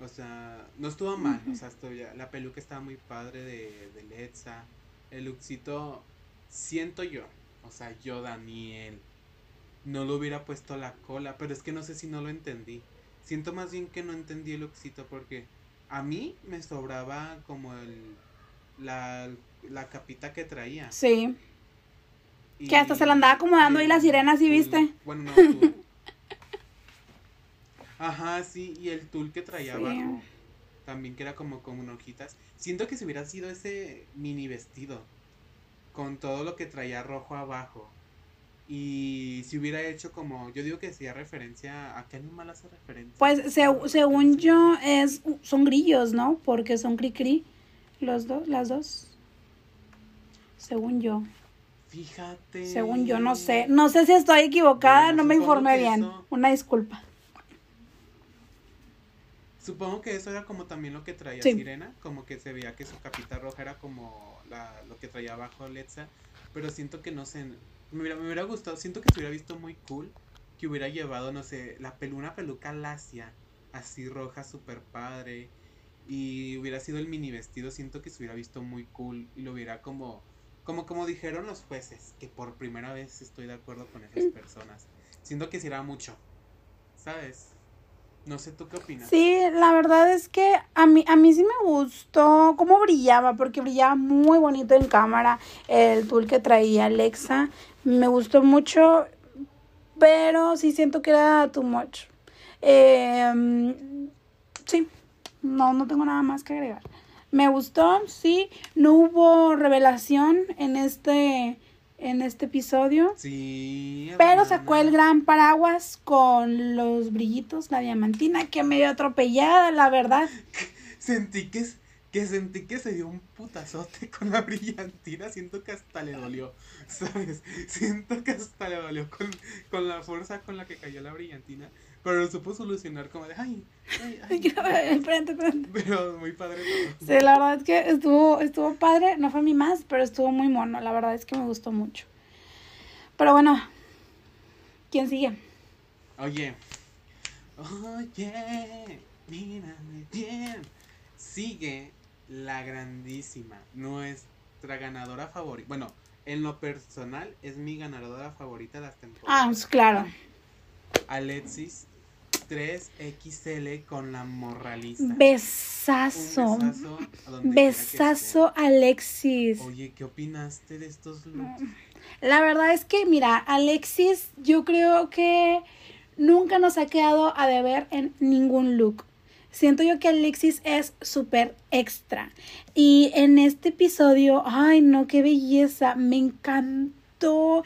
O sea, no estuvo mal. O sea, estuvo la peluca estaba muy padre de, de Letza. El lookcito, siento yo. O sea, yo, Daniel, no lo hubiera puesto la cola. Pero es que no sé si no lo entendí. Siento más bien que no entendí el lookcito porque a mí me sobraba como el, la, la capita que traía. Sí, Y- Que hasta se la andaba acomodando ahí la sirena, ¿sí tul- viste? Bueno, no. *laughs* Ajá, sí, y el tul que traía Sí. abajo. También que era como con hojitas. Siento que si hubiera sido ese mini vestido. Con todo lo que traía rojo abajo. Y si hubiera hecho como. Yo digo que hacía referencia. ¿A qué animal hace referencia? pues se- según yo es, son grillos, ¿no? Porque son cri cri, los dos, las dos. Según yo. Fíjate. Según yo, no sé. No sé si estoy equivocada, Bueno, no me informé bien. eso- Una disculpa. Supongo que eso era como también lo que traía Sí. Sirena, como que se veía que su capita roja era como la, lo que traía abajo Letza, pero siento que no sé, me hubiera, me hubiera gustado, siento que se hubiera visto muy cool que hubiera llevado, no sé, la pelu, una peluca lacia, así roja, super padre, y hubiera sido el mini vestido, siento que se hubiera visto muy cool y lo hubiera como, como, como dijeron los jueces, que por primera vez estoy de acuerdo con esas personas, siento que se irá mucho, ¿sabes? No sé, ¿tú qué opinas? Sí, la verdad es que a mí, a mí sí me gustó cómo brillaba, porque brillaba muy bonito en cámara el tul que traía Alexa. Me gustó mucho, pero sí siento que era too much. Eh, sí, no, no tengo nada más que agregar. Me gustó, sí, no hubo revelación en este, en este episodio. Sí. Pero sacó el gran paraguas con los brillitos, la diamantina, que medio atropellada, la verdad. *laughs* Sentí que, que sentí que se dio un putazote *laughs* con la brillantina. Siento que hasta le dolió. *laughs* ¿Sabes? Siento que hasta le dolió con, con la fuerza con la que cayó la brillantina. Pero lo supo solucionar como de ay, ay, ay. *laughs* Enfrente. Pero muy padre. Sí, la verdad es que estuvo, estuvo padre, no fue mi más, pero estuvo muy mono, la verdad es que me gustó mucho. Pero bueno, ¿quién sigue? Oye. Oye, mírame bien. sigue la grandísima, nuestra ganadora favorita. Bueno, en lo personal es mi ganadora favorita de las Ah, temporadas. pues claro. Alexis 3XL con la morralista. Besazo. Un besazo. a Besazo, Alexis. Oye, ¿qué opinaste de estos looks? La verdad es que, mira, Alexis, yo creo que nunca nos ha quedado a deber en ningún look. Siento yo que Alexis es súper extra. Y en este episodio, ay no, qué belleza, me encantó.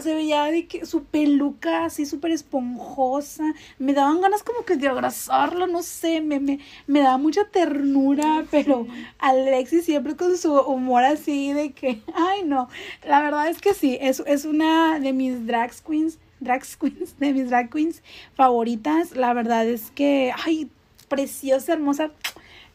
Se veía de que su peluca así súper esponjosa. Me daban ganas como que de abrazarlo, no sé, me, me, me daba mucha ternura, *laughs* pero Alexis siempre con su humor así de que, *laughs* ay no, la verdad es que sí, es, es una de mis drag queens, drag queens, de mis drag queens favoritas. La verdad es que, ay, preciosa, hermosa,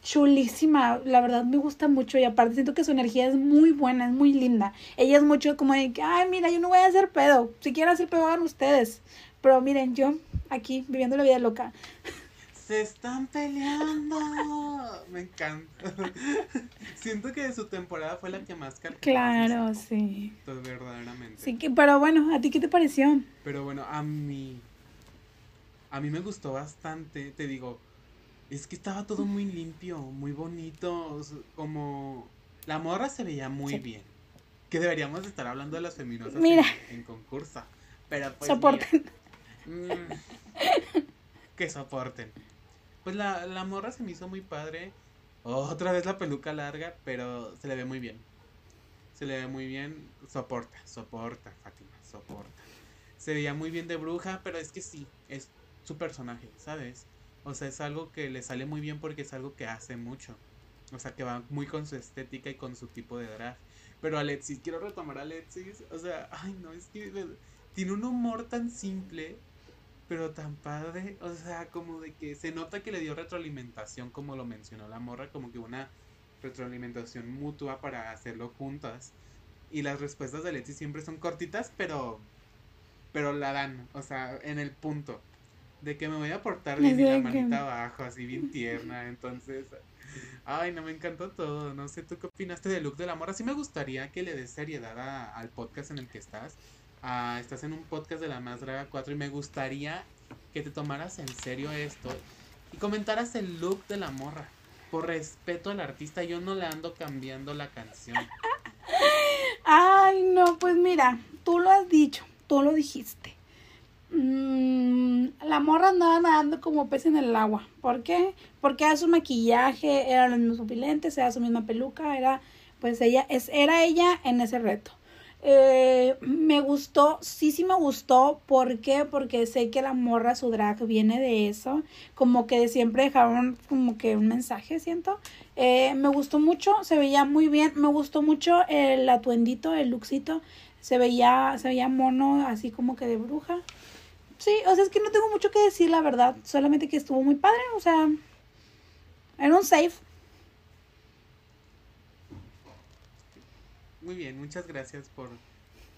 chulísima. La verdad me gusta mucho y aparte siento que su energía es muy buena, es muy linda. Ella es mucho como de que, ay, mira, yo no voy a hacer pedo. Si quieren hacer pedo, hagan ustedes. Pero miren, yo aquí viviendo la vida loca. Se están peleando. Me encanta. Siento que su temporada fue la que más cargó. Claro, sí. Verdaderamente. Sí que, pero bueno, ¿a ti qué te pareció? Pero bueno, a mí. A mí me gustó bastante. Te digo, es que estaba todo muy limpio, muy bonito. o sea, Como. La morra se veía muy Sí. bien. Que deberíamos estar hablando de las feminosas en- Mira. En, concurso. Pero pues. Soporten. mira, mm, que soporten. Pues la, la morra se me hizo muy padre. Otra vez la peluca larga, pero se le ve muy bien. Se le ve muy bien. Soporta, soporta, Fátima, soporta. Se veía muy bien de bruja, pero es que sí, es su personaje, ¿sabes? O sea, es algo que le sale muy bien porque es algo que hace mucho. O sea, que va muy con su estética y con su tipo de drag. Pero Alexis, quiero retomar a Alexis. O sea, ay no, es que tiene un humor tan simple, pero tan padre. O sea, como de que se nota que le dio retroalimentación, como lo mencionó la morra, como que una retroalimentación mutua para hacerlo juntas. Y las respuestas de Alexis siempre son cortitas, pero pero la dan, o sea, en el punto de que me voy a portar bien y la manita abajo, así bien tierna, entonces, ay, no me encantó todo, no sé, ¿tú qué opinaste del look de la morra? Sí me gustaría que le des seriedad a- al podcast en el que estás, Ah, estás en un podcast de la Más Draga 4 y me gustaría que te tomaras en serio esto y comentaras el look de la morra. Por respeto al artista, yo no le ando cambiando la canción. *laughs* Ay, no, pues mira, tú lo has dicho, tú lo dijiste. Mm, la morra andaba nadando como pez en el agua. ¿Por qué? Porque era su maquillaje, eran los mismos pupilentes, era su misma peluca, era, pues ella, es, era ella en ese reto. Eh, me gustó, sí, sí me gustó. ¿Por qué? Porque sé que la morra, su drag, viene de eso. Como que siempre dejaron como que un mensaje, siento. Eh, me gustó mucho, se veía muy bien. Me gustó mucho el atuendito, el luxito. Se veía, se veía mono, así como que de bruja. Sí, o sea, es que no tengo mucho que decir, la verdad. Solamente que estuvo muy padre, o sea, era un safe. Muy bien, muchas gracias por,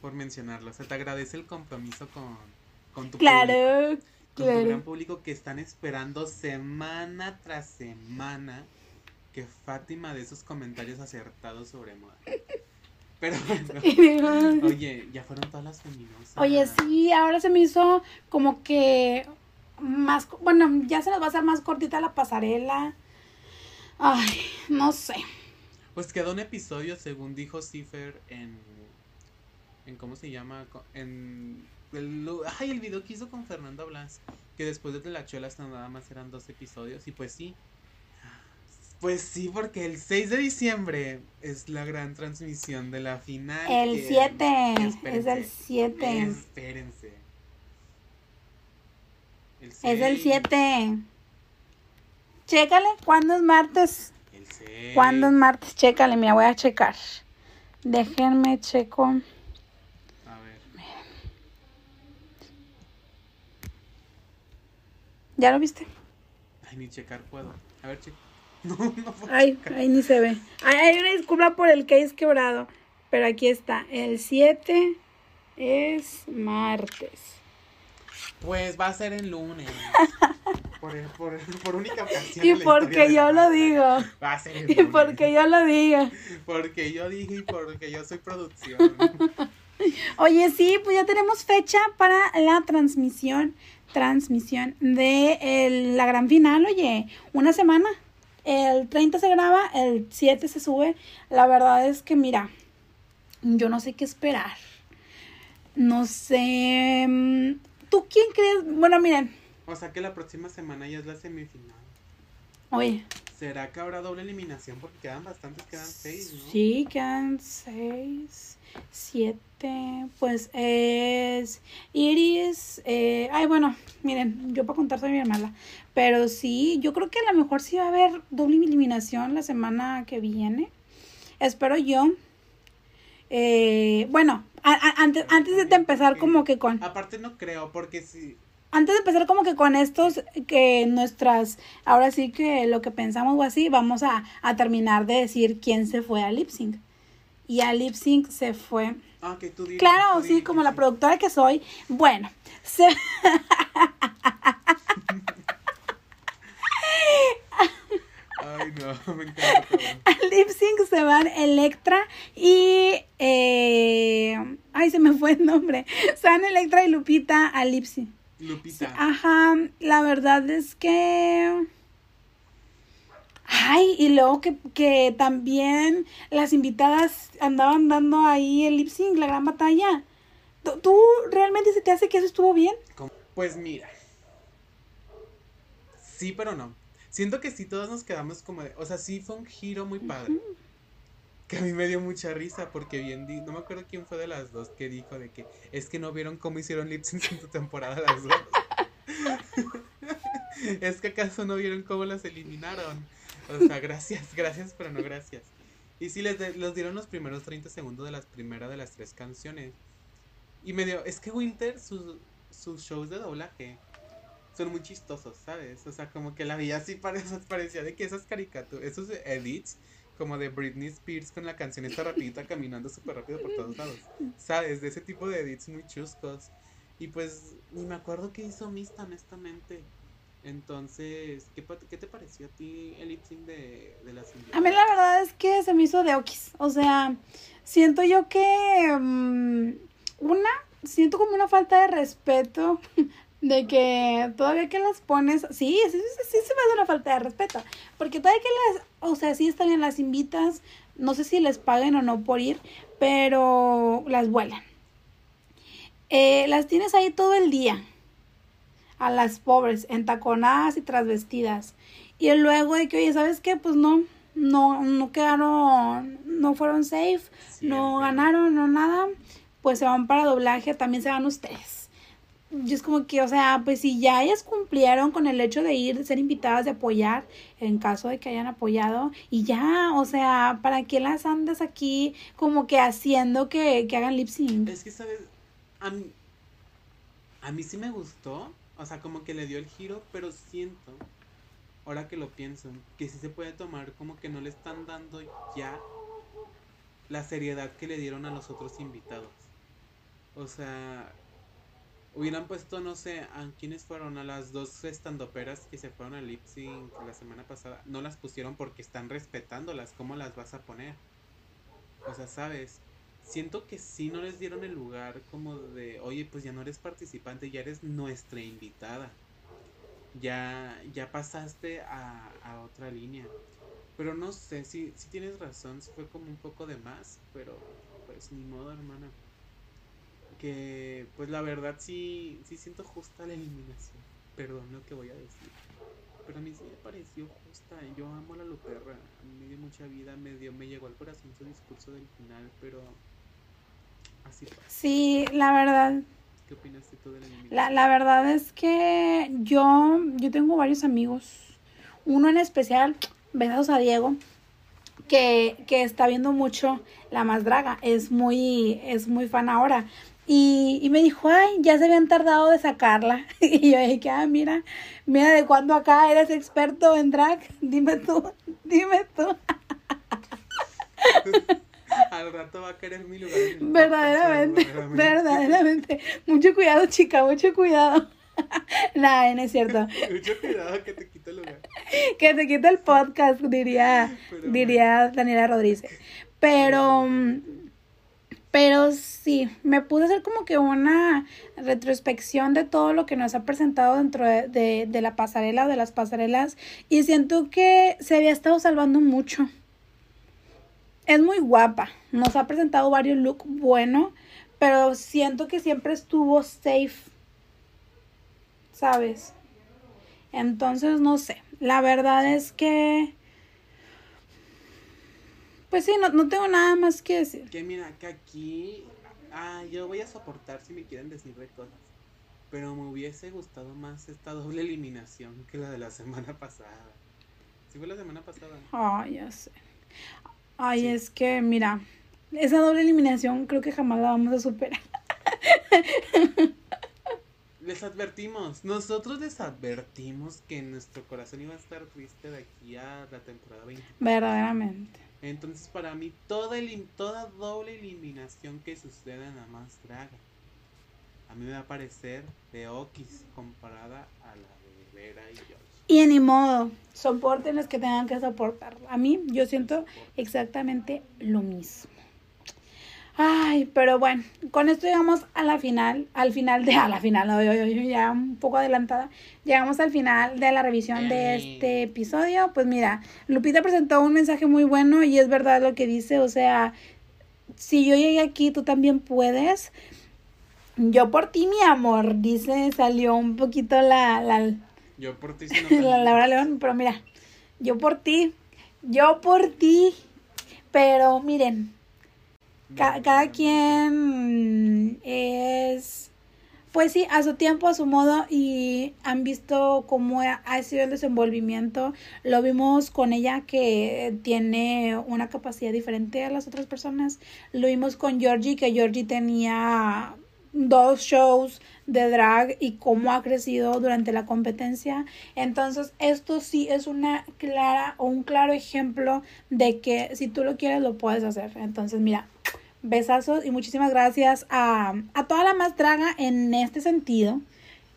por mencionarlo. Se te agradece el compromiso con, con tu público. Claro, Con tu gran claro. público que están esperando semana tras semana que Fátima dé sus comentarios acertados sobre moda. Pero *laughs* bueno, oye, ya fueron todas las feminosas. Oye, sí, ahora se me hizo como que más, bueno, ya se nos va a hacer más cortita la pasarela. Ay, no sé. Pues quedó un episodio, según dijo Cipher, en. en ¿Cómo se llama? En. El, ay, el video que hizo con Fernanda Blas. Que después de la Chuela hasta nada más eran dos episodios. Y pues sí. Pues sí, porque el 6 de diciembre es la gran transmisión de la final. El que- 7, es espérense, el 7. Espérense. El Es el seis, 7. Chécale, ¿cuándo es martes? El 6. ¿Cuándo es martes? Chécale, mira, voy a checar. Déjenme checo. A ver. ¿Ya lo viste? Ay, ni checar puedo. A ver, checa. *laughs* No, no Ay, ahí ni se ve. Ay, hay una disculpa por el case quebrado. Pero aquí está. El 7 es martes. Pues va a ser *laughs* el lunes. Por, por, por única ocasión. Y porque yo lo digo. Va a ser *laughs* Y bullying. porque yo lo digo. Porque yo dije y porque yo soy producción. Oye, sí, pues ya tenemos fecha para la transmisión, transmisión de el- la gran final, oye, una semana. El 30 se graba, el 7 se sube. La verdad es que, mira, yo no sé qué esperar. No sé. mm, ¿Tú quién crees? Bueno, miren, O sea que la próxima semana ya es la semifinal. Oye, ¿Será que habrá doble eliminación? Porque quedan bastantes, quedan seis, ¿no? sí, quedan 6, 7, pues es Iris. eh, ay, bueno, miren, yo para contar soy mi hermana. Pero sí, yo creo que a lo mejor sí va a haber doble eliminación la semana que viene. Espero yo. Eh, bueno, a- a- antes, antes de empezar como que con... Aparte no creo, porque si... Antes de empezar como que con estos, que nuestras, ahora sí que lo que pensamos o así, vamos a, a terminar de decir quién se fue a lip sync. Y a lip sync se fue. Ah, que tú digas. Claro, tú sí, como sí, la productora que soy. Bueno, se, *laughs* Ay, no, *laughs* me encanta a lip sync se van Electra y... eh, ay, se me fue el nombre. Se van Electra y Lupita a lip sync. Lupita. Ajá, la verdad es que... Ay, y luego que, que también las invitadas andaban dando ahí el lip sync, la gran batalla. ¿Tú, realmente se te hace que eso estuvo bien? Pues mira. Sí, pero no. Siento que sí todos nos quedamos como de... O sea, sí fue un giro muy padre. Que a mí me dio mucha risa porque bien di... No me acuerdo quién fue de las dos que dijo de que... Es que no vieron cómo hicieron lip sync en tu temporada las dos. *laughs* es que acaso no vieron cómo las eliminaron. O sea, gracias, gracias, pero no gracias. Y sí, les, les dieron los primeros 30 segundos de las primeras de las tres canciones. Y me dio, es que Winter, sus, sus shows de doblaje son muy chistosos, ¿sabes? O sea, como que la así, pare- *laughs* parecía de que esas caricaturas, esos edits, como de Britney Spears con la canción esta rapidita caminando súper rápido por todos lados, ¿sabes? De ese tipo de edits muy chuscos. Y pues, ni me acuerdo qué hizo Mista, honestamente. Entonces, ¿qué, qué te pareció a ti el lip sync de, de las invitadas? A mí la verdad es que se me hizo de okis. O sea, siento yo que... mm, una, siento como una falta de respeto de que todavía que las pones... Sí, sí, sí, sí se me hace una falta de respeto. Porque todavía que las... O sea, sí están bien, las invitas. No sé si les paguen o no por ir, pero las vuelan. Eh, las tienes ahí todo el día. A las pobres, entaconadas y trasvestidas. Y luego de que, oye, ¿sabes qué? Pues no, no, no quedaron, no fueron safe, no ganaron, no nada. Pues se van para doblaje, también se van ustedes. Y es como que, o sea, pues si ya ellas cumplieron con el hecho de ir, de ser invitadas, de apoyar, en caso de que hayan apoyado, y ya, o sea, ¿para qué las andas aquí como que haciendo que, que hagan lip sync? Es que, ¿sabes? A mí, a mí sí me gustó. O sea, como que le dio el giro, pero siento, ahora que lo pienso, que sí se puede tomar como que no le están dando ya la seriedad que le dieron a los otros invitados. O sea, hubieran puesto, no sé, a quiénes fueron, a las dos estandoperas que se fueron al lip sync la semana pasada. No las pusieron porque están respetándolas. ¿Cómo las vas a poner? O sea, ¿sabes? siento que sí no les dieron el lugar como de, oye, pues ya no eres participante, ya eres nuestra invitada. Ya, ya pasaste a, a otra línea. Pero no sé, si si tienes razón, sí fue como un poco de más, pero pues ni modo, hermana. Que pues la verdad sí, sí siento justa la eliminación. Perdón lo que voy a decir. Pero a mí sí me pareció justa. Yo amo a la Luperra. A mí me dio mucha vida, me dio, me llegó al corazón su discurso del final, pero así pasa. Sí, la verdad, ¿Qué opinaste tú de la eliminación? La, la verdad es que yo, yo tengo varios amigos. Uno en especial, besos a Diego, que, que está viendo mucho La Más Draga. Es muy, es muy fan ahora. Y, y me dijo, ay, ya se habían tardado de sacarla. *laughs* Y yo dije, ah, mira, mira de cuándo acá eres experto en drag. Dime tú, dime tú. *laughs* Al rato va a querer mi lugar. Verdaderamente, verdaderamente. verdaderamente. Mucho cuidado, chica, mucho cuidado. *laughs* Nada, no es cierto. Mucho cuidado que te quito el lugar. que te quite el podcast, diría, Pero diría Daniela Rodríguez. Pero, mm, pero sí, me pude hacer como que una retrospección de todo lo que nos ha presentado dentro de, de, de la pasarela o de las pasarelas y siento que se había estado salvando mucho. Es muy guapa, nos ha presentado varios looks buenos, pero siento que siempre estuvo safe, ¿sabes? Entonces, no sé. La verdad es que. Pues sí, no, no tengo nada más que decir. Que mira, que aquí. Ah, yo voy a soportar si me quieren decir de cosas. Pero me hubiese gustado más esta doble eliminación que la de la semana pasada. ¿Sí fue la semana pasada? Ay, ya sé. Ay, Sí. es que, mira, esa doble eliminación creo que jamás la vamos a superar. *laughs* Les advertimos, nosotros les advertimos que nuestro corazón iba a estar triste de aquí a la temporada 20. Verdaderamente. Entonces, para mí, toda, elim- toda doble eliminación que suceda en la más draga, a mí me va a parecer de Okis comparada a la de Vera y George. Y ni modo, soporten los que tengan que soportar. A mí, yo siento exactamente lo mismo. Ay, pero bueno, con esto llegamos a la final, al final de, a la final, no, yo- yo- yo ya un poco adelantada, llegamos al final de la revisión de este episodio. Pues mira, Lupita presentó un mensaje muy bueno y es verdad lo que dice, o sea, si yo llegué aquí, tú también puedes. Yo por ti, mi amor, dice, salió un poquito la, la, Yo por ti, si no *laughs* la Laura León, pero mira, yo por ti, yo por ti, pero miren, ca- cada quien es, pues sí, a su tiempo, a su modo, y han visto cómo ha ha sido el desenvolvimiento. Lo vimos con ella que tiene una capacidad diferente a las otras personas. Lo vimos con Georgie, que Georgie tenía dos shows de drag y cómo ha crecido durante la competencia. Entonces, esto sí es una clara o un claro ejemplo de que si tú lo quieres, lo puedes hacer. Entonces, mira, besazos y muchísimas gracias a, a toda la más draga en este sentido.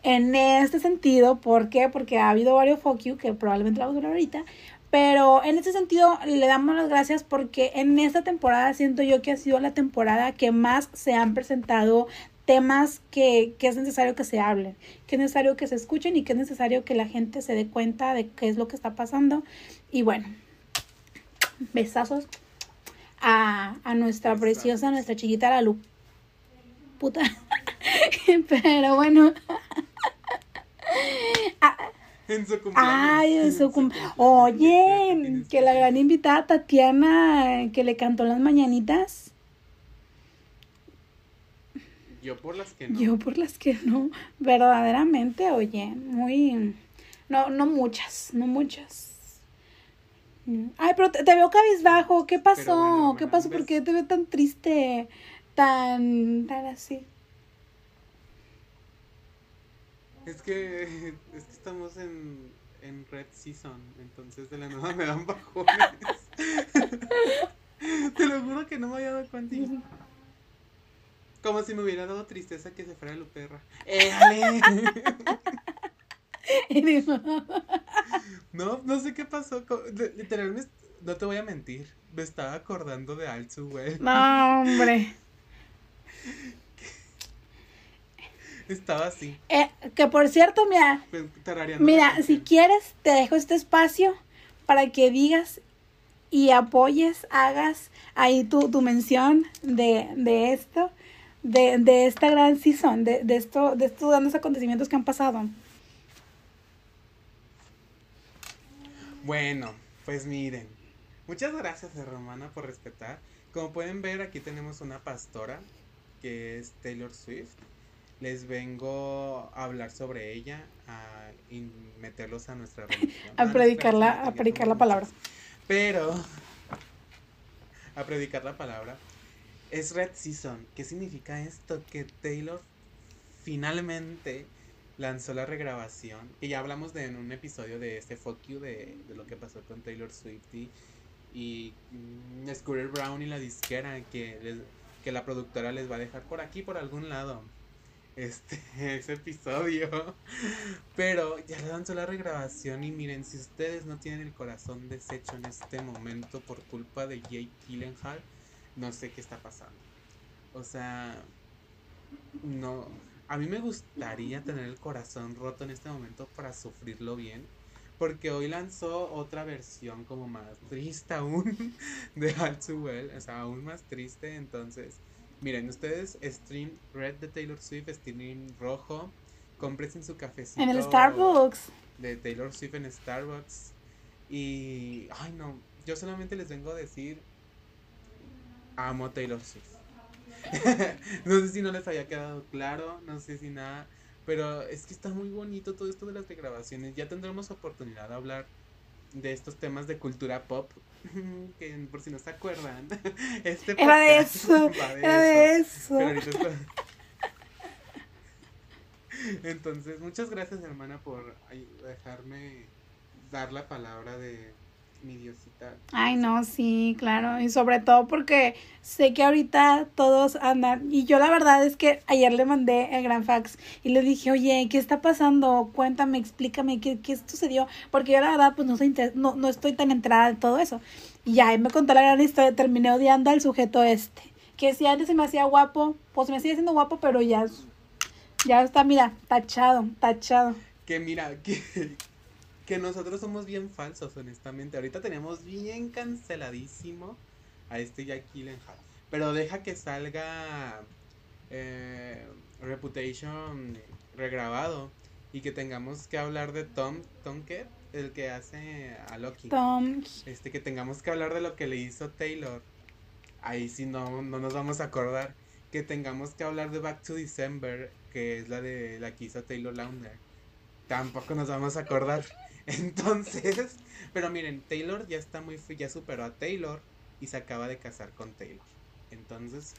En este sentido, ¿por qué? Porque ha habido varios fuck you que probablemente la vamos a hablar ahorita. Pero en este sentido le damos las gracias porque en esta temporada siento yo que ha sido la temporada que más se han presentado temas que, que es necesario que se hablen, que es necesario que se escuchen y que es necesario que la gente se dé cuenta de qué es lo que está pasando. Y bueno, besazos a, a nuestra preciosa, nuestra chiquita la Lu. Puta. *laughs* Pero bueno. *laughs* En su cumpleaños. Ay, en su cum- cumpleaños, Oye, que la gran invitada Tatiana que le cantó las mañanitas. Yo por las que no. Yo por las que no, verdaderamente, oye, muy, no, no muchas, no muchas. Ay, pero te, te veo cabizbajo, ¿qué pasó? bueno, ¿Qué pasó? ¿Por qué te veo tan triste? Tan, tan así. Es que, es que estamos en, en Red Season, entonces de la nada me dan bajones. *laughs* Te lo juro que no me había dado cuenta. Como si me hubiera dado tristeza que se fuera Luperra. ¡Éale! *laughs* *laughs* No, no sé qué pasó. co- li- Literal, me est- no te voy a mentir. Me estaba acordando de Altsu, güey. no, hombre. *laughs* Estaba así, Eh, que por cierto, mira, pues, Mira, si quieres, te dejo este espacio para que digas y apoyes, hagas ahí tu, tu mención de, de esto, de, de esta gran season, de, de, esto, de estos grandes acontecimientos que han pasado. Bueno, pues miren. Muchas gracias a Romana por respetar. Como pueden ver, aquí tenemos una pastora que es Taylor Swift. Les vengo a hablar sobre ella, a meterlos a nuestra *laughs* religión. A nuestra predicarla, religión, a predicar la palabra. Pero, *laughs* a predicar la palabra. Es Red Season. ¿Qué significa esto? Que Taylor finalmente lanzó la regrabación. Que ya hablamos de en un episodio de este Fuck You de, de lo que pasó con Taylor Swift y, y mm, Scooter Brown y la disquera. Que, les- que la productora les va a dejar por aquí, por algún lado. este *laughs* ese episodio. Pero ya lanzó la regrabación y miren, si ustedes no tienen el corazón deshecho en este momento por culpa de Jake Gyllenhaal, no sé qué está pasando. O sea, no, a mí me gustaría tener el corazón roto en este momento para sufrirlo bien. Porque hoy lanzó otra versión como más triste aún *laughs* de All Too Well. O sea, aún más triste. Entonces, miren, ustedes stream Red de Taylor Swift, stream rojo. Compren su cafecito. En el Starbucks. De Taylor Swift en Starbucks. Y, ay no, yo solamente les vengo a decir, amo Taylor Swift. *laughs* no sé si no les había quedado claro, no sé si nada, pero es que está muy bonito todo esto de las grabaciones. Ya tendremos oportunidad de hablar de estos temas de cultura pop, *laughs* que por si no se acuerdan, *laughs* este era de eso, era de eso. Entonces, muchas gracias hermana por dejarme dar la palabra de mi diosita. Ay, no, sí, claro. Y sobre todo porque sé que ahorita todos andan. Y yo la verdad es que ayer le mandé el gran fax y le dije, oye, ¿qué está pasando? Cuéntame, explícame, ¿qué, qué sucedió? Porque yo la verdad, pues no, soy no, no estoy tan enterada de todo eso. Y él me contó la gran historia, terminé odiando al sujeto este. Que si antes se me hacía guapo, pues me sigue siendo guapo, pero ya, ya está, mira, tachado, tachado. Que mira, que que nosotros somos bien falsos, honestamente. Ahorita tenemos bien canceladísimo a este Jack Gyllenhaal. Pero deja que salga eh, Reputation regrabado y que tengamos que hablar de Tom, Tom ¿qué? el que hace a Loki. Tom. Este, que tengamos que hablar de lo que le hizo Taylor. Ahí sí no, no nos vamos a acordar. Que tengamos que hablar de Back to December, que es la de la que hizo Taylor Lautner. Tampoco nos vamos a acordar. *laughs* Entonces, pero miren, Taylor ya está muy, ya superó a Taylor y se acaba de casar con Taylor. Entonces,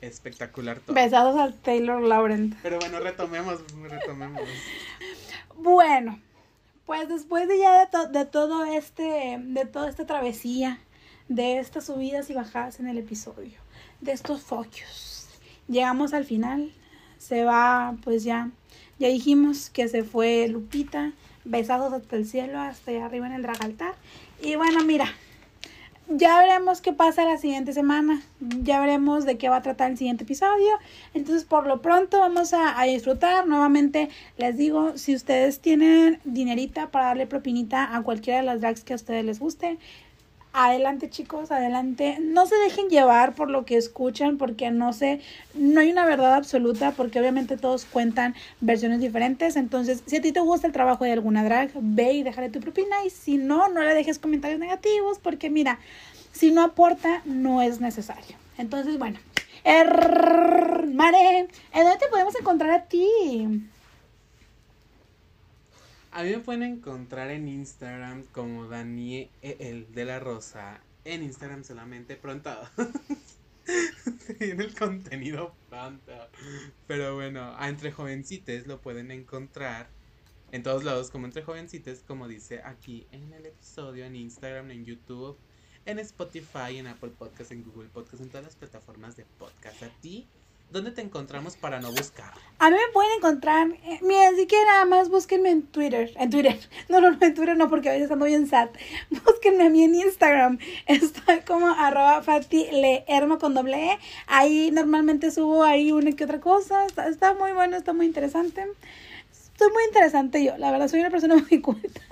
espectacular todo. Besados a Taylor Laurent. Pero bueno, retomemos, retomemos. *laughs* Bueno, pues después de ya de, de todo este, de toda esta travesía, de estas subidas y bajadas en el episodio, de estos focus, llegamos al final. Se va, pues ya, ya dijimos que se fue Lupita besados hasta el cielo, hasta allá arriba en el dragaltar. Y bueno, mira, ya veremos qué pasa la siguiente semana. Ya veremos de qué va a tratar el siguiente episodio. Entonces, por lo pronto, vamos a, a, disfrutar. Nuevamente, les digo, si ustedes tienen dinerita para darle propinita a cualquiera de las drags que a ustedes les guste, adelante chicos, adelante. No se dejen llevar por lo que escuchan porque no sé, no hay una verdad absoluta porque obviamente todos cuentan versiones diferentes. Entonces, si a ti te gusta el trabajo de alguna drag, ve y déjale tu propina y si no, no le dejes comentarios negativos porque mira, si no aporta, no es necesario. Entonces, bueno, Mare, ¿en dónde te podemos encontrar a ti? A mí me pueden encontrar en Instagram como Daniel de la Rosa. En Instagram solamente pronto. *laughs* Se viene el contenido pronto. Pero bueno, a Entre Jovencites lo pueden encontrar en todos lados como Entre Jovencites, como dice aquí en el episodio, en Instagram, en YouTube, en Spotify, en Apple Podcast, en Google Podcast, en todas las plataformas de podcast. A ti ¿Dónde te encontramos para no buscar? A mí me pueden encontrar, eh, miren, si quieren nada más búsquenme en Twitter, en Twitter, no, *laughs* no, no, en Twitter no, porque a veces ando bien sad, *laughs* búsquenme a mí en Instagram, *laughs* estoy como arroba con doble E, ahí normalmente subo ahí una que otra cosa, está, está muy bueno, está muy interesante, estoy muy interesante yo, la verdad soy una persona muy culta,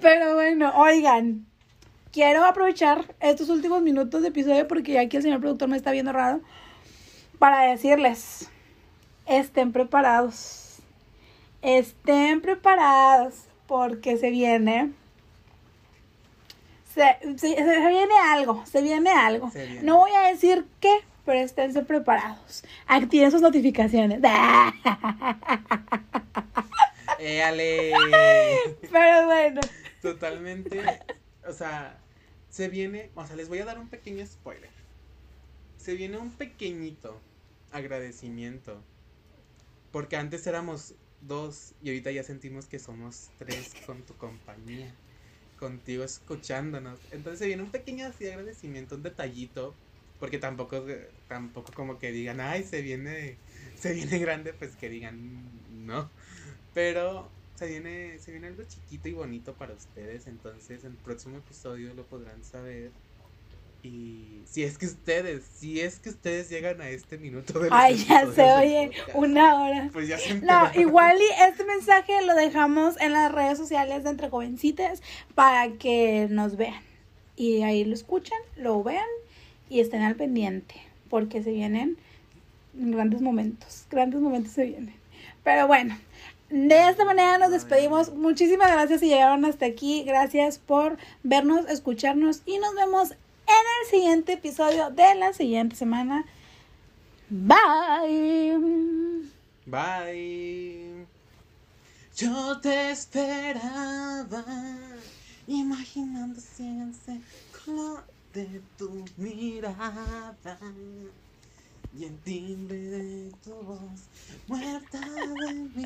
pero bueno, oigan, quiero aprovechar estos últimos minutos de episodio porque ya aquí el señor productor me está viendo raro para decirles, estén preparados, estén preparados porque se viene, se, viene algo, se viene algo. No voy a decir qué, pero esténse preparados. Activen sus notificaciones. *laughs* Éale. *laughs* Pero bueno. Totalmente. O sea, se viene, o sea, les voy a dar un pequeño spoiler. Se viene un pequeñito agradecimiento. Porque antes éramos dos y ahorita ya sentimos que somos tres con tu compañía. Contigo escuchándonos. Entonces se viene un pequeño así agradecimiento, un detallito porque tampoco, tampoco como que digan, ay, se viene, se viene grande, pues que digan, no. Pero se viene, se viene algo chiquito y bonito para ustedes, entonces en el próximo episodio lo podrán saber. Y si es que ustedes, si es que ustedes llegan a este minuto de Ay, ya se oye una hora. Pues ya se No, igual y este mensaje lo dejamos en las redes sociales de Entre Jovencitas para que nos vean. Y ahí lo escuchen, lo vean y estén al pendiente. Porque se vienen grandes momentos. Grandes momentos se vienen. Pero bueno, de esta manera nos despedimos. Muchísimas gracias si llegaron hasta aquí. Gracias por vernos, escucharnos y nos vemos en el siguiente episodio de la siguiente semana. Bye. Bye. Yo te esperaba, imaginando siempre color de tu mirada y el timbre de tu voz muerta de mí.